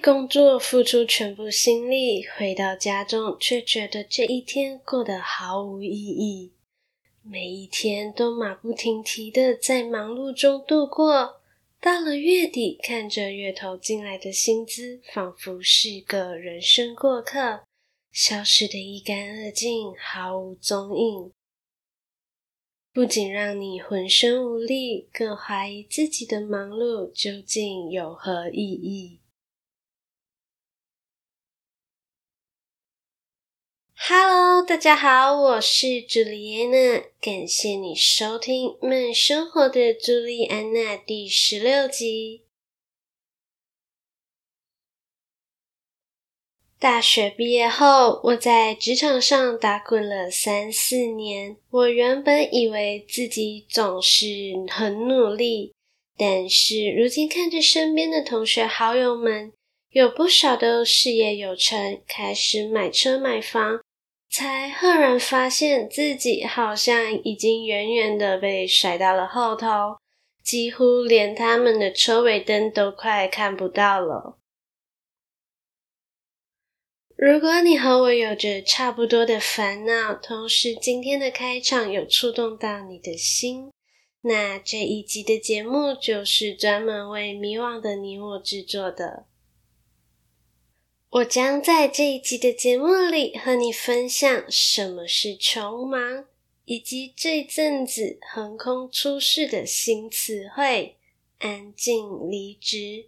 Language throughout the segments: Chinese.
工作付出全部心力，回到家中却觉得这一天过得毫无意义。每一天都马不停蹄的在忙碌中度过，到了月底，看着月头进来的薪资，仿佛是个人生过客，消失得一干二净，毫无踪影。不仅让你浑身无力，更怀疑自己的忙碌究竟有何意义。Hello，大家好，我是朱莉安娜，感谢你收听《慢生活的朱莉安娜》第十六集。大学毕业后，我在职场上打滚了三四年。我原本以为自己总是很努力，但是如今看着身边的同学好友们，有不少都事业有成，开始买车买房。才赫然发现自己好像已经远远的被甩到了后头，几乎连他们的车尾灯都快看不到了。如果你和我有着差不多的烦恼，同时今天的开场有触动到你的心，那这一集的节目就是专门为迷惘的你我制作的。我将在这一集的节目里和你分享什么是穷忙，以及这阵子横空出世的新词汇“安静离职”。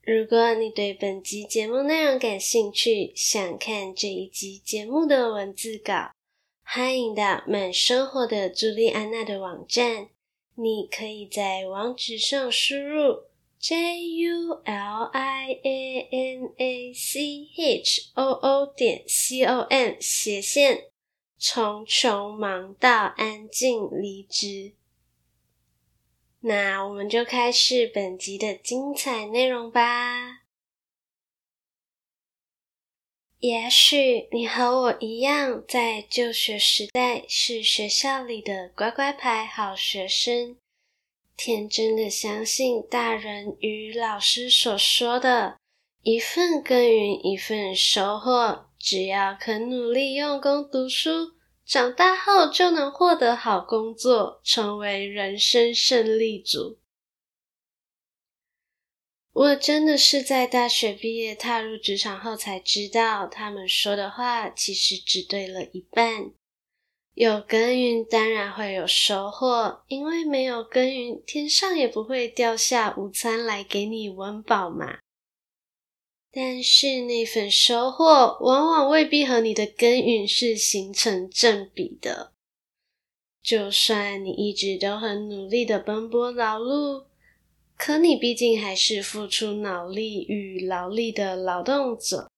如果你对本集节目内容感兴趣，想看这一集节目的文字稿，欢迎到慢生活的朱莉安娜的网站，你可以在网址上输入。J U L I A N A C H O O 点 C O M 斜线，从穷忙到安静离职。那我们就开始本集的精彩内容吧。也许你和我一样，在就学时代是学校里的乖乖牌好学生。天真的相信大人与老师所说的“一份耕耘一份收获”，只要肯努力用功读书，长大后就能获得好工作，成为人生胜利组。我真的是在大学毕业踏入职场后才知道，他们说的话其实只对了一半。有耕耘，当然会有收获，因为没有耕耘，天上也不会掉下午餐来给你温饱嘛。但是那份收获，往往未必和你的耕耘是形成正比的。就算你一直都很努力的奔波劳碌，可你毕竟还是付出脑力与劳力的劳动者，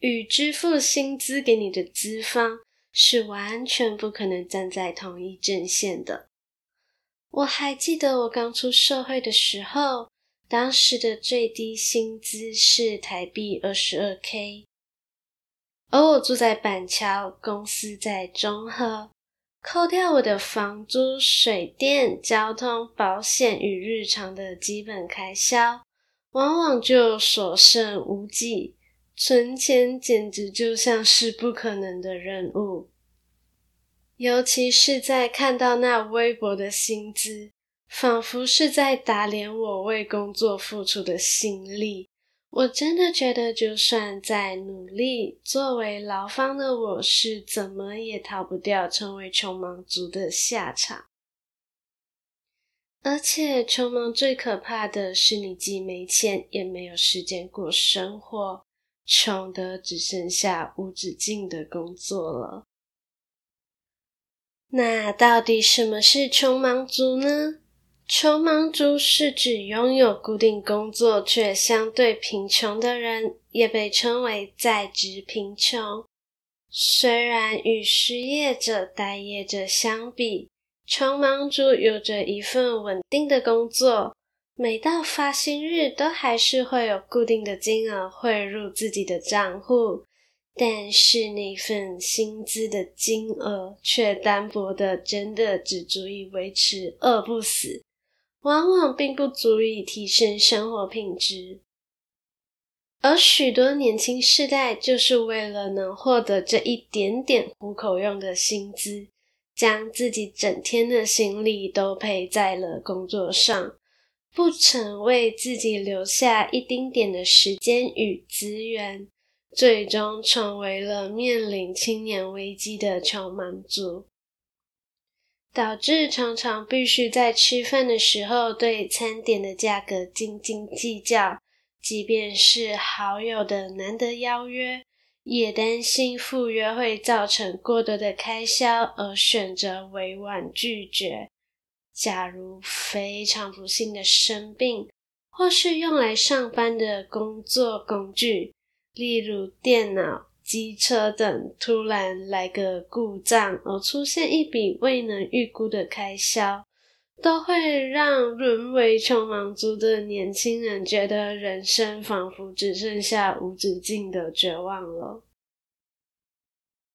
与支付薪资给你的资方。是完全不可能站在同一阵线的。我还记得我刚出社会的时候，当时的最低薪资是台币二十二 K，而我住在板桥，公司在中和，扣掉我的房租、水电、交通、保险与日常的基本开销，往往就所剩无几。存钱简直就像是不可能的任务，尤其是在看到那微薄的薪资，仿佛是在打脸我为工作付出的心力。我真的觉得，就算再努力，作为劳方的我是怎么也逃不掉成为穷忙族的下场。而且，穷忙最可怕的是，你既没钱，也没有时间过生活。穷的只剩下无止境的工作了。那到底什么是穷忙族呢？穷忙族是指拥有固定工作却相对贫穷的人，也被称为在职贫穷。虽然与失业者、待业者相比，穷忙族有着一份稳定的工作，每到发薪日都还是会有固定的金额汇入自己的账户，但是那份薪资的金额却单薄的，真的只足以维持饿不死，往往并不足以提升生活品质。而许多年轻世代就是为了能获得这一点点糊口用的薪资，将自己整天的心力都赔在了工作上，不曾为自己留下一丁点的时间与资源，最终成为了面临青年危机的穷忙族，导致常常必须在吃饭的时候对餐点的价格斤斤计较。即便是好友的难得邀约，也担心赴约会造成过多的开销，而选择委婉拒绝。假如非常不幸的生病，或是用来上班的工作工具，例如电脑、机车等，突然来个故障，而出现一笔未能预估的开销。都会让沦为穷忙族的年轻人觉得人生仿佛只剩下无止境的绝望了。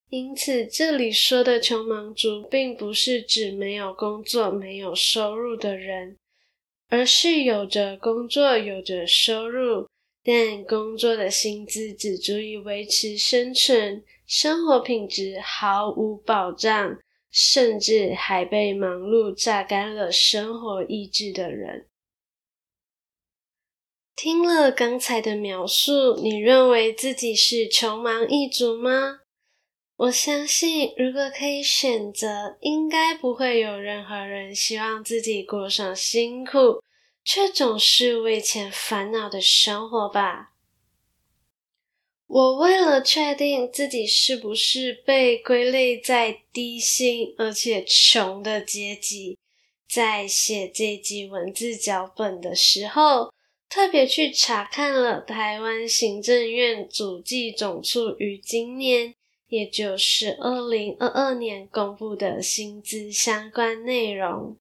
因此，这里说的穷忙族，并不是指没有工作、没有收入的人，而是有着工作、有着收入，但工作的薪资只足以维持生存，生活品质毫无保障。甚至还被忙碌榨干了生活意志的人。听了刚才的描述，你认为自己是穷忙一族吗？我相信，如果可以选择，应该不会有任何人希望自己过上辛苦却总是为钱烦恼的生活吧。我为了确定自己是不是被归类在低薪而且穷的阶级，在写这集文字脚本的时候，特别去查看了台湾行政院主计总处于今年，也就是二零二二年公布的薪资相关内容。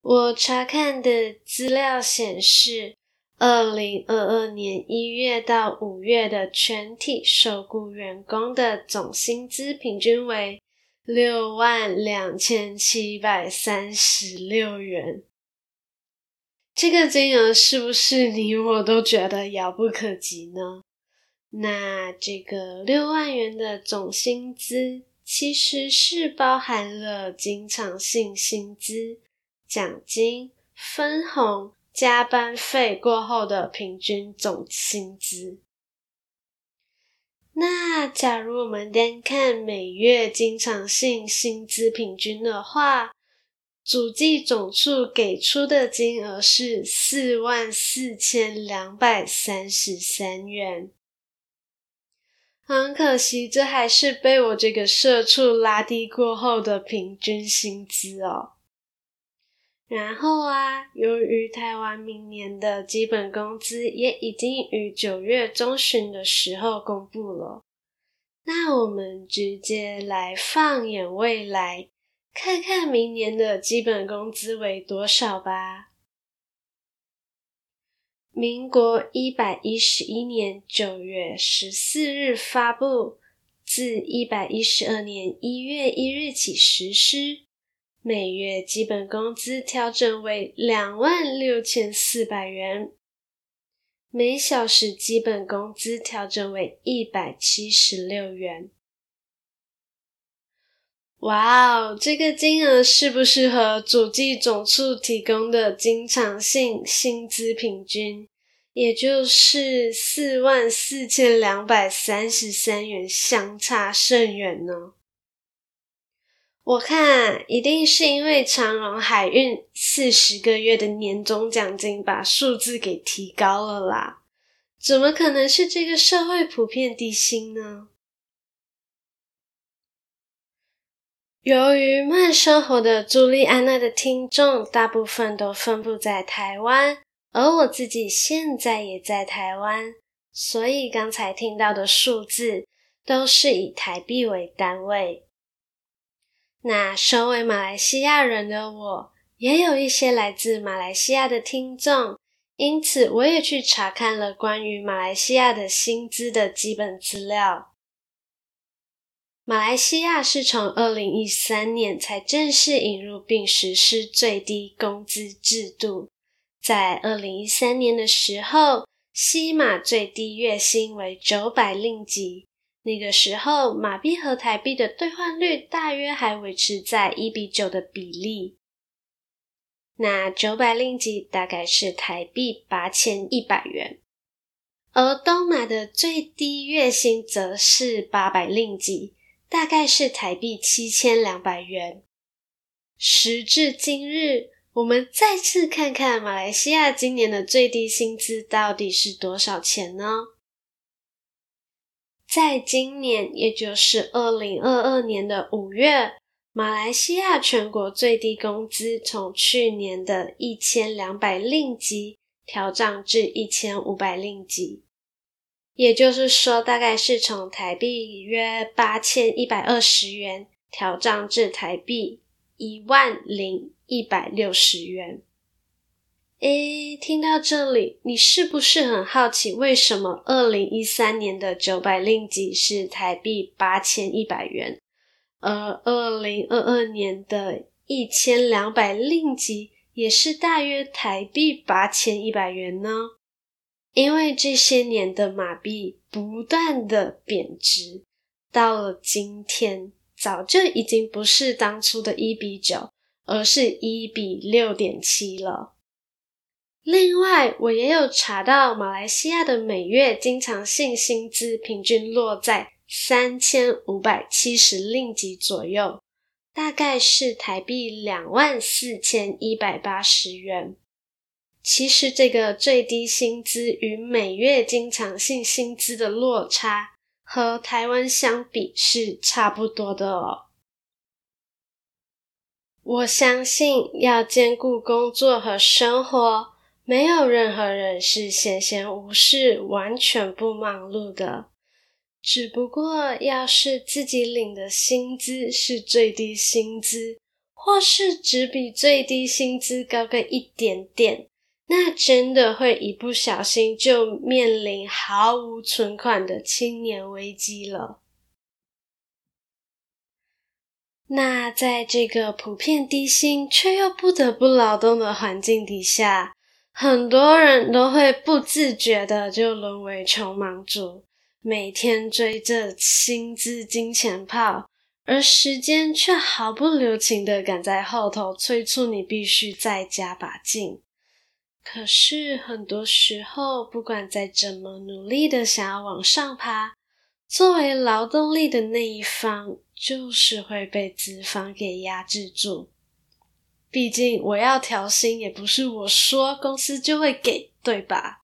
我查看的资料显示，二零二二年一月到五月的全体受雇员工的总薪资平均为六万两千七百三十六元。这个金额是不是你我都觉得遥不可及呢？那这个六万元的总薪资其实是包含了经常性薪资、奖金、分红。加班费过后的平均总薪资。那假如我们单看每月经常性薪资平均的话，主计总处给出的金额是四万四千两百三十三元。很可惜，这还是被我这个社畜拉低过后的平均薪资哦。然后啊，由于台湾明年的基本工资也已经于九月中旬的时候公布了，那我们直接来放眼未来，看看明年的基本工资为多少吧。民国一百一十一年九月十四日发布，自一百一十二年一月一日起实施。每月基本工资调整为两万六千四百元，每小时基本工资调整为一百七十六元。哇哦，这个金额是不是和主计总处提供的经常性薪资平均，也就是四万四千两百三十三元相差甚远呢？我看一定是因为长荣海运四十个月的年终奖金把数字给提高了啦，怎么可能是这个社会普遍低薪呢？由于慢生活的朱莉安娜的听众大部分都分布在台湾，而我自己现在也在台湾，所以刚才听到的数字。都是以台币为单位。那身为马来西亚人的我，也有一些来自马来西亚的听众，因此我也去查看了关于马来西亚的薪资的基本资料。马来西亚是从二零一三年才正式引入并实施最低工资制度。在二零一三年的时候，西马最低月薪为九百令吉。那个时候，马币和台币的兑换率大约还维持在一比九的比例。那九百令吉大概是台币八千一百元，而东马的最低月薪则是八百令吉。大概是台币七千两百元。时至今日，我们再次看看马来西亚今年的最低薪资到底是多少钱呢？在今年，也就是二零二二年的五月，马来西亚全国最低工资从去年的一千两百令吉调涨至一千五百令吉。也就是说，大概是从台币约八千一百二十元调涨至台币一万零一百六十元。诶，听到这里，你是不是很好奇，为什么二零一三年的九百令吉是台币八千一百元，而二零二二年的一千两百令吉也是大约台币八千一百元呢？因为这些年的马币不断的贬值，到了今天，早就已经不是当初的一比九，而是一比六点七了。另外，我也有查到，马来西亚的每月经常性薪资平均落在三千五百七十令吉左右，大概是台币两万四千一百八十元。其实，这个最低薪资与每月经常性薪资的落差，和台湾相比是差不多的哦。我相信，要兼顾工作和生活，没有任何人是闲闲无事、完全不忙碌的。只不过，要是自己领的薪资是最低薪资，或是只比最低薪资高个一点点。那真的会一不小心就面临毫无存款的青年危机了。那在这个普遍低薪却又不得不劳动的环境底下，很多人都会不自觉的就沦为穷忙族，每天追着薪资金钱豹，而时间却毫不留情的赶在后头催促你必须再加把劲。可是很多时候，不管再怎么努力的想要往上爬，作为劳动力的那一方，就是会被资方给压制住。毕竟我要调薪，也不是我说公司就会给，对吧？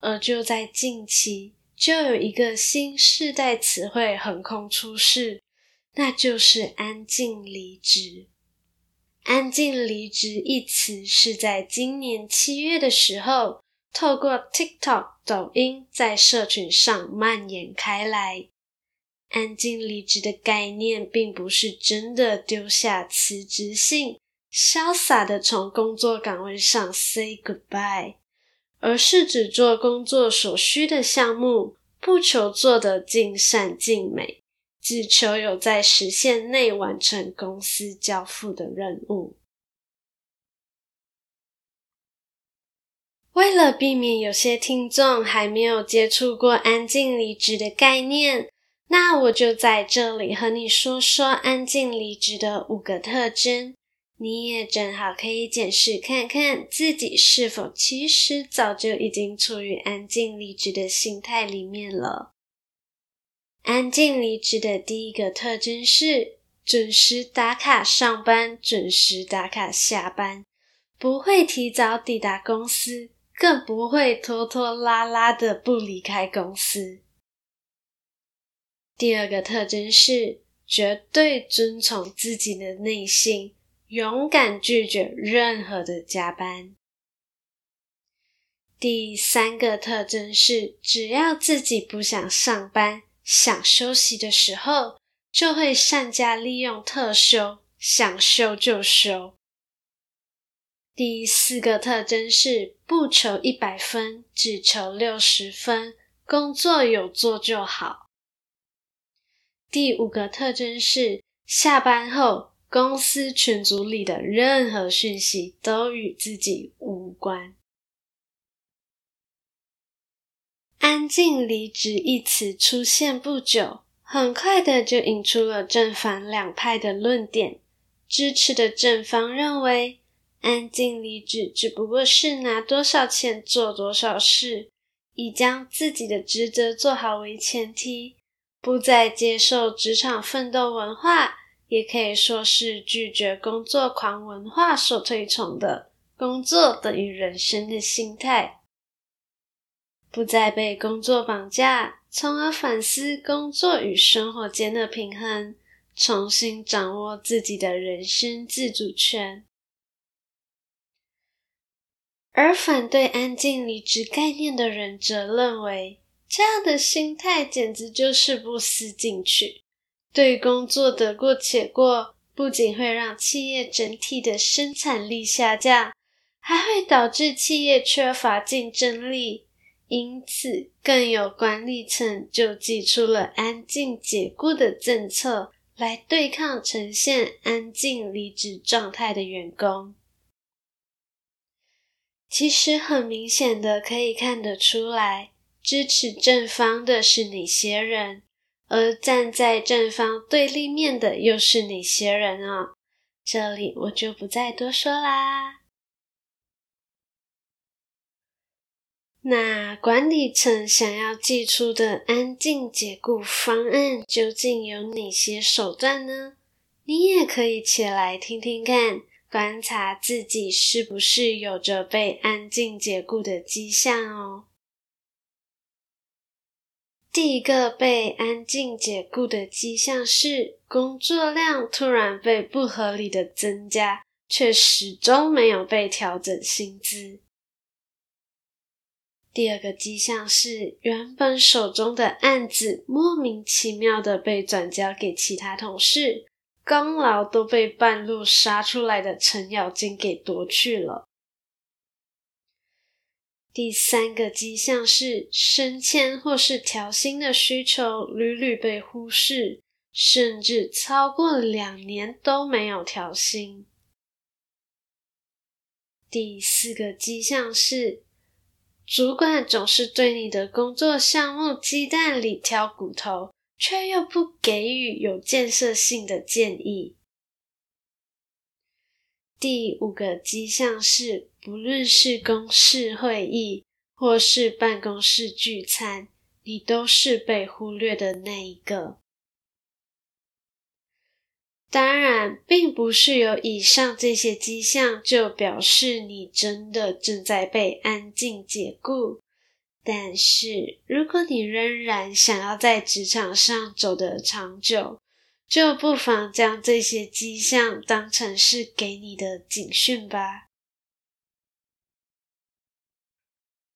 而就在近期，就有一个新世代词汇横空出世，那就是安静离职。安静离职一词是在今年七月的时候，透过 TikTok、抖音在社群上蔓延开来。安静离职的概念，并不是真的丢下辞职信，潇洒的从工作岗位上 say goodbye，而是只做工作所需的项目，不求做得尽善尽美。只求有在时限内完成公司交付的任务。为了避免有些听众还没有接触过安静离职的概念，那我就在这里和你说说安静离职的五个特征。你也正好可以检视看看自己是否其实早就已经处于安静离职的心态里面了。安静离职的第一个特征是准时打卡上班，准时打卡下班，不会提早抵达公司，更不会拖拖拉拉的不离开公司。第二个特征是绝对遵从自己的内心，勇敢拒绝任何的加班。第三个特征是只要自己不想上班。想休息的时候，就会善加利用特休，想休就休。第四个特征是不求一百分，只求六十分，工作有做就好。第五个特征是下班后，公司群组里的任何讯息都与自己无关。安静离职一词出现不久，很快的就引出了正反两派的论点。支持的正方认为，安静离职只不过是拿多少钱做多少事，以将自己的职责做好为前提，不再接受职场奋斗文化，也可以说是拒绝工作狂文化所推崇的“工作等于人生”的心态，不再被工作绑架，从而反思工作与生活间的平衡，重新掌握自己的人生自主权。而反对安静离职概念的人则认为，这样的心态简直就是不思进取，对工作得过且过，不仅会让企业整体的生产力下降，还会导致企业缺乏竞争力。因此，更有管理层就祭出了安静解雇的政策，来对抗呈现安静离职状态的员工。其实很明显的可以看得出来，支持正方的是哪些人，而站在正方对立面的又是哪些人哦？这里我就不再多说啦。那管理层想要祭出的安静解雇方案究竟有哪些手段呢？你也可以起来听听看。观察自己是不是有着被安静解雇的迹象哦。第一个被安静解雇的迹象是工作量突然被不合理的增加，却始终没有被调整薪资。第二个迹象是原本手中的案子莫名其妙的被转交给其他同事。功劳都被半路杀出来的程咬金给夺去了。第三个迹象是升迁或是调薪的需求屡屡被忽视，甚至超过两年都没有调薪。第四个迹象是主管总是对你的工作项目鸡蛋里挑骨头。却又不给予有建设性的建议。第五个迹象是，不论是公事会议或是办公室聚餐，你都是被忽略的那一个。当然，并不是有以上这些迹象就表示你真的正在被安静解雇。但是，如果你仍然想要在职场上走得长久，就不妨将这些迹象当成是给你的警讯吧。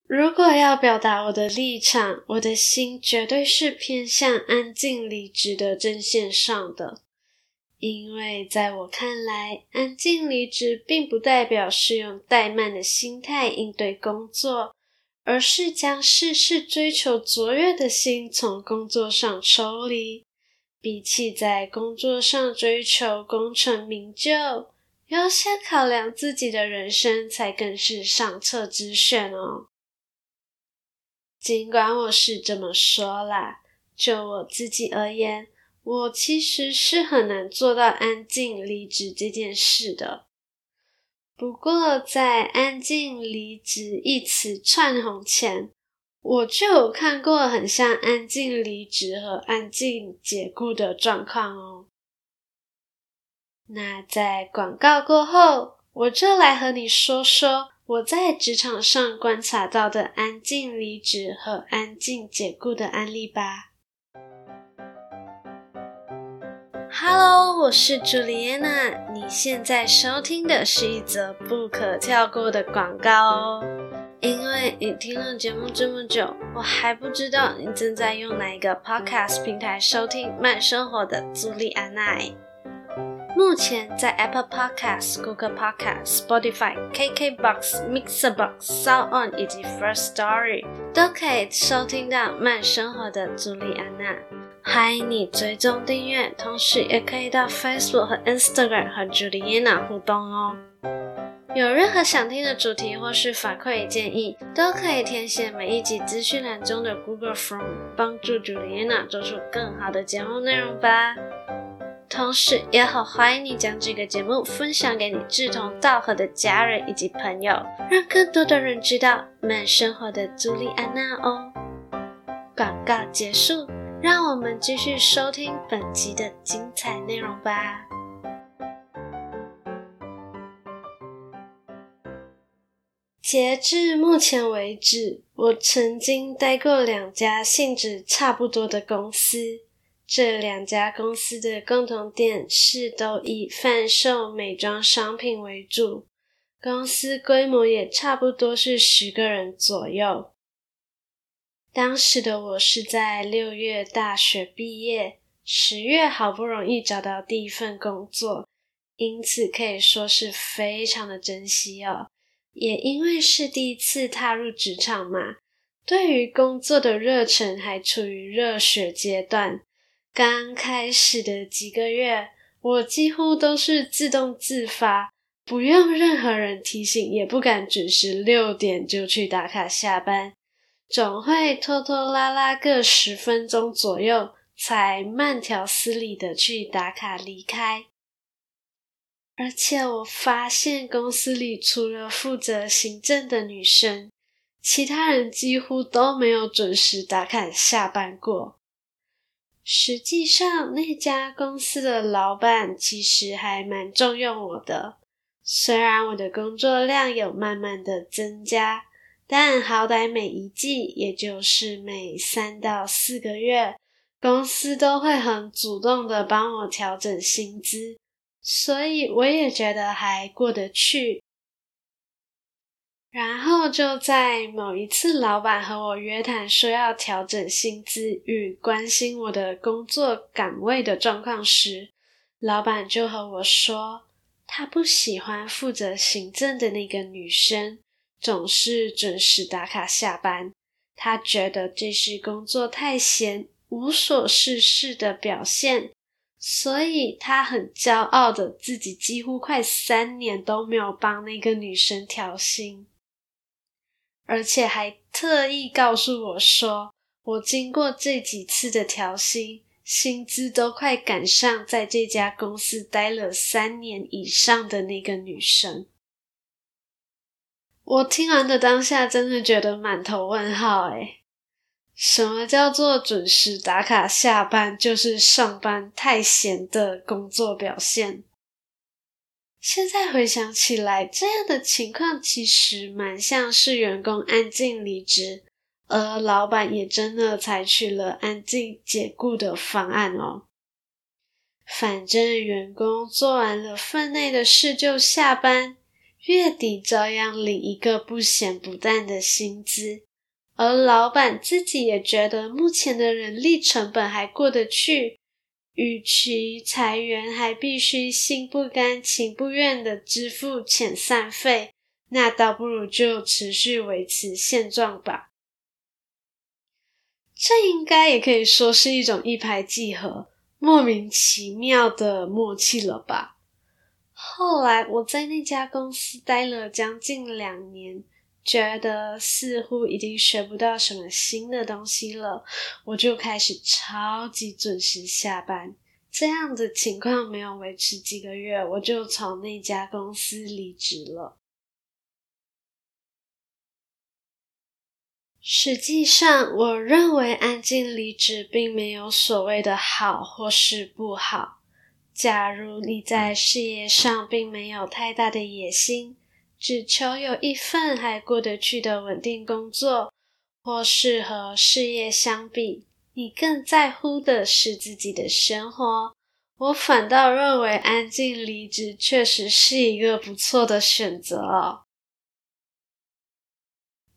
如果要表达我的立场，我的心绝对是偏向安静离职的阵线上的，因为在我看来，安静离职并不代表是用怠慢的心态应对工作。而是将事事追求卓越的心从工作上抽离，比起在工作上追求功成名就，优先考量自己的人生才更是上策之选哦。尽管我是这么说啦，就我自己而言，我其实是很难做到安静离职这件事的。不过，在“安静离职”一词窜红前，我就有看过很像“安静离职”和“安静解雇”的状况哦。那在广告过后，我就来和你说说我在职场上观察到的“安静离职”和“安静解雇”的案例吧。Hello，我是朱莉安娜。你现在收听的是一则不可跳过的广告哦。因为你听了节目这么久，我还不知道你正在用哪一个 podcast 平台收听慢生活的朱莉安娜。目前在 Apple Podcast、Google Podcasts、Spotify、KKBox、Mixerbox、SoundOn 以及 First Story 都可以收听到慢生活的朱莉安娜。欢迎你追踪订阅，同时也可以到 Facebook 和 Instagram 和 Juliana 互动哦。有任何想听的主题或是反馈建议，都可以填写每一集资讯栏中的 Google Form，帮助 Juliana 做出更好的节目内容吧。同时，也好欢迎你将这个节目分享给你志同道合的家人以及朋友，让更多的人知道慢生活的朱莉安娜哦。广告结束，让我们继续收听本集的精彩内容吧。截至目前为止，我曾经待过两家性质差不多的公司。这两家公司的共同点是都以贩售美妆商品为主，公司规模也差不多是十个人左右。当时的我是在六月大学毕业，十月好不容易找到第一份工作，因此可以说是非常的珍惜哦。也因为是第一次踏入职场嘛，对于工作的热忱还处于热血阶段。刚开始的几个月，我几乎都是自动自发，不用任何人提醒，也不敢准时六点就去打卡下班，总会拖拖拉拉个十分钟左右，才慢条斯理的去打卡离开。而且我发现公司里除了负责行政的女生，其他人几乎都没有准时打卡下班过。实际上，那家公司的老板其实还蛮重用我的。虽然我的工作量有慢慢的增加，但好歹每一季，也就是每三到四个月，公司都会很主动的帮我调整薪资，所以我也觉得还过得去。然后就在某一次，老板和我约谈说要调整薪资与关心我的工作岗位的状况时，老板就和我说，他不喜欢负责行政的那个女生总是准时打卡下班，他觉得这是工作太闲、无所事事的表现，所以他很骄傲的自己几乎快三年都没有帮那个女生调薪。而且还特意告诉我说，我经过这几次的调薪，薪资都快赶上在这家公司待了三年以上的那个女生。我听完的当下，真的觉得满头问号诶，什么叫做准时打卡下班就是上班太闲的工作表现？现在回想起来，这样的情况其实蛮像是员工安静离职，而老板也真的采取了安静解雇的方案哦。反正员工做完了分内的事就下班，月底照样领一个不咸不淡的薪资，而老板自己也觉得目前的人力成本还过得去。与其裁员，还必须心不甘情不愿的支付遣散费，那倒不如就持续维持现状吧。这应该也可以说是一种一拍即合、莫名其妙的默契了吧。后来我在那家公司待了将近两年。觉得似乎已经学不到什么新的东西了，我就开始超级准时下班。这样的情况没有维持几个月，我就从那家公司离职了。实际上，我认为安静离职并没有所谓的好或是不好。假如你在事业上并没有太大的野心，只求有一份还过得去的稳定工作，或是和事业相比，你更在乎的是自己的生活。我反倒认为安静离职确实是一个不错的选择。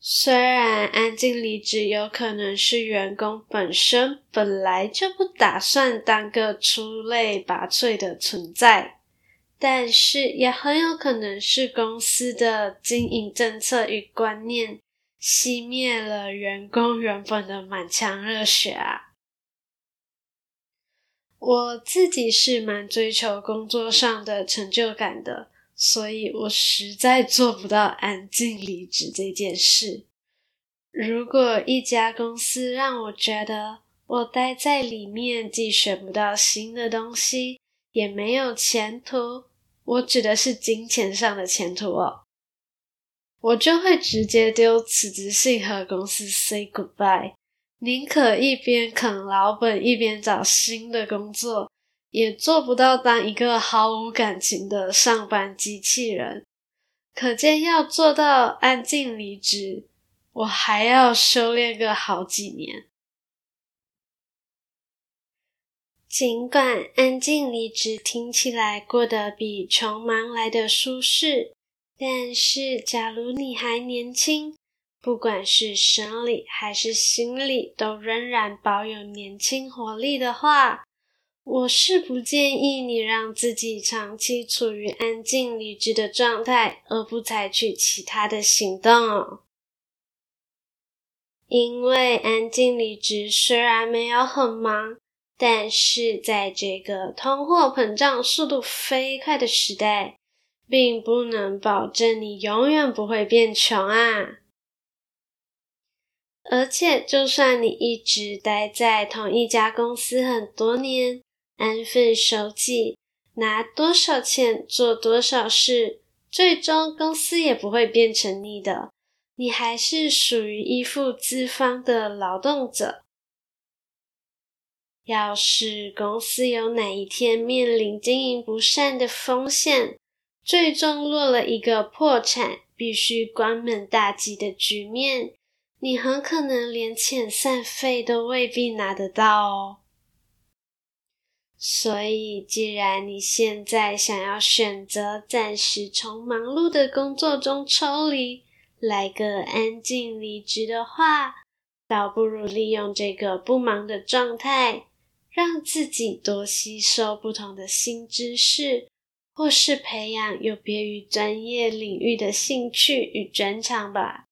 虽然安静离职有可能是员工本身本来就不打算当个出类拔萃的存在，但是也很有可能是公司的经营政策与观念熄灭了员工原本的满腔热血啊！我自己是蛮追求工作上的成就感的，所以我实在做不到安静离职这件事。如果一家公司让我觉得我待在里面既学不到新的东西，也没有前途，我指的是金钱上的前途哦，我就会直接丢辞职信和公司 say goodbye，宁可一边啃老本一边找新的工作，也做不到当一个毫无感情的上班机器人。可见要做到安静离职。我还要修炼个好几年。尽管安静离职听起来过得比穷忙来得舒适，但是假如你还年轻，不管是生理还是心理都仍然保有年轻活力的话，我是不建议你让自己长期处于安静离职的状态，而不采取其他的行动。因为安静离职虽然没有很忙，但是在这个通货膨胀速度飞快的时代，并不能保证你永远不会变穷啊！而且，就算你一直待在同一家公司很多年，安分守己，拿多少钱做多少事，最终公司也不会变成你的。你还是属于依附资方的劳动者。要是公司有哪一天面临经营不善的风险，最终落了一个破产、必须关门大吉的局面，你很可能连遣散费都未必拿得到哦。所以，既然你现在想要选择暂时从忙碌的工作中抽离，来个安静离职的话，倒不如利用这个不忙的状态，让自己多吸收不同的新知识，或是培养有别于专业领域的兴趣与专长吧。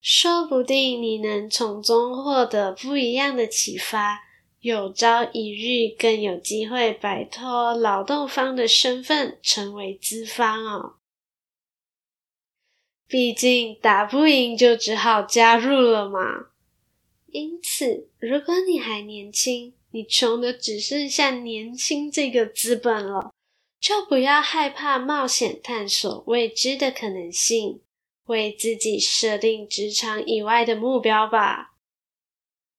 说不定你能从中获得不一样的启发，有朝一日更有机会摆脱劳动方的身份，成为资方哦。毕竟打不赢就只好加入了嘛。因此，如果你还年轻，你穷的只剩下年轻这个资本了，就不要害怕冒险探索未知的可能性，为自己设定职场以外的目标吧。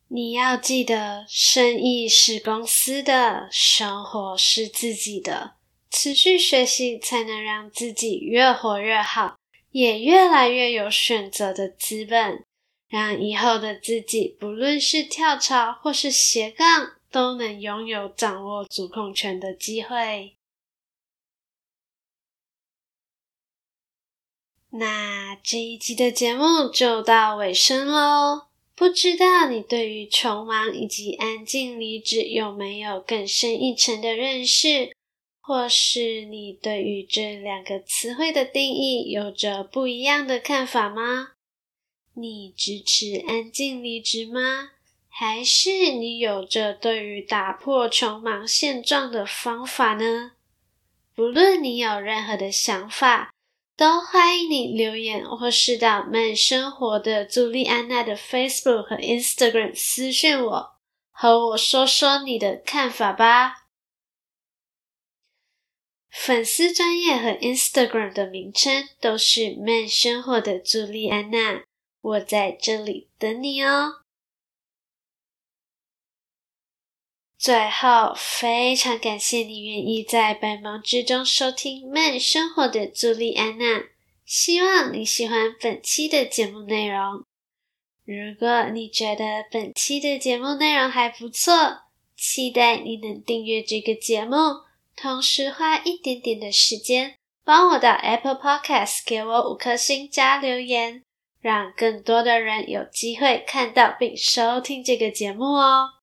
你要记得，生意是公司的，生活是自己的，持续学习才能让自己越活越好。也越来越有选择的资本，让以后的自己，不论是跳槽或是斜杠，都能拥有掌握主控权的机会。那这一集的节目就到尾声喽，不知道你对于穷忙以及安静离职有没有更深一层的认识？或是你对于这两个词汇的定义有着不一样的看法吗？你支持安静离职吗？还是你有着对于打破穷忙现状的方法呢？不论你有任何的想法，都欢迎你留言或是到慢生活的朱莉安娜的 Facebook 和 Instagram 私讯我，和我说说你的看法吧。粉丝专业和 Instagram 的名称都是慢生活的朱莉安娜，我在这里等你哦。最后，非常感谢你愿意在百忙之中收听慢生活的朱莉安娜，希望你喜欢本期的节目内容。如果你觉得本期的节目内容还不错，期待你能订阅这个节目。同时花一点点的时间，帮我到 Apple Podcast 给我五颗星加留言，让更多的人有机会看到并收听这个节目哦。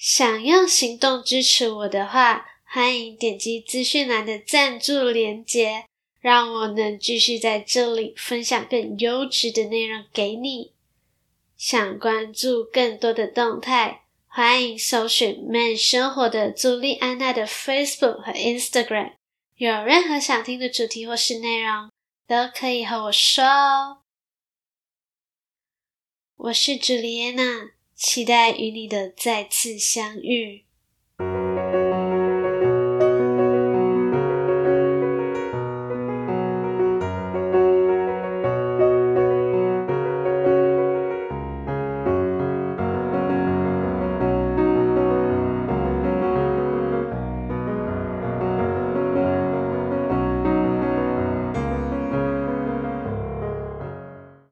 想用行动支持我的话，欢迎点击资讯栏的赞助连结，让我能继续在这里分享更优质的内容给你。想关注更多的动态，欢迎搜寻慢生活的朱莉安娜的 Facebook 和 Instagram。有任何想听的主题或是内容，都可以和我说哦。我是朱莉安娜，期待与你的再次相遇。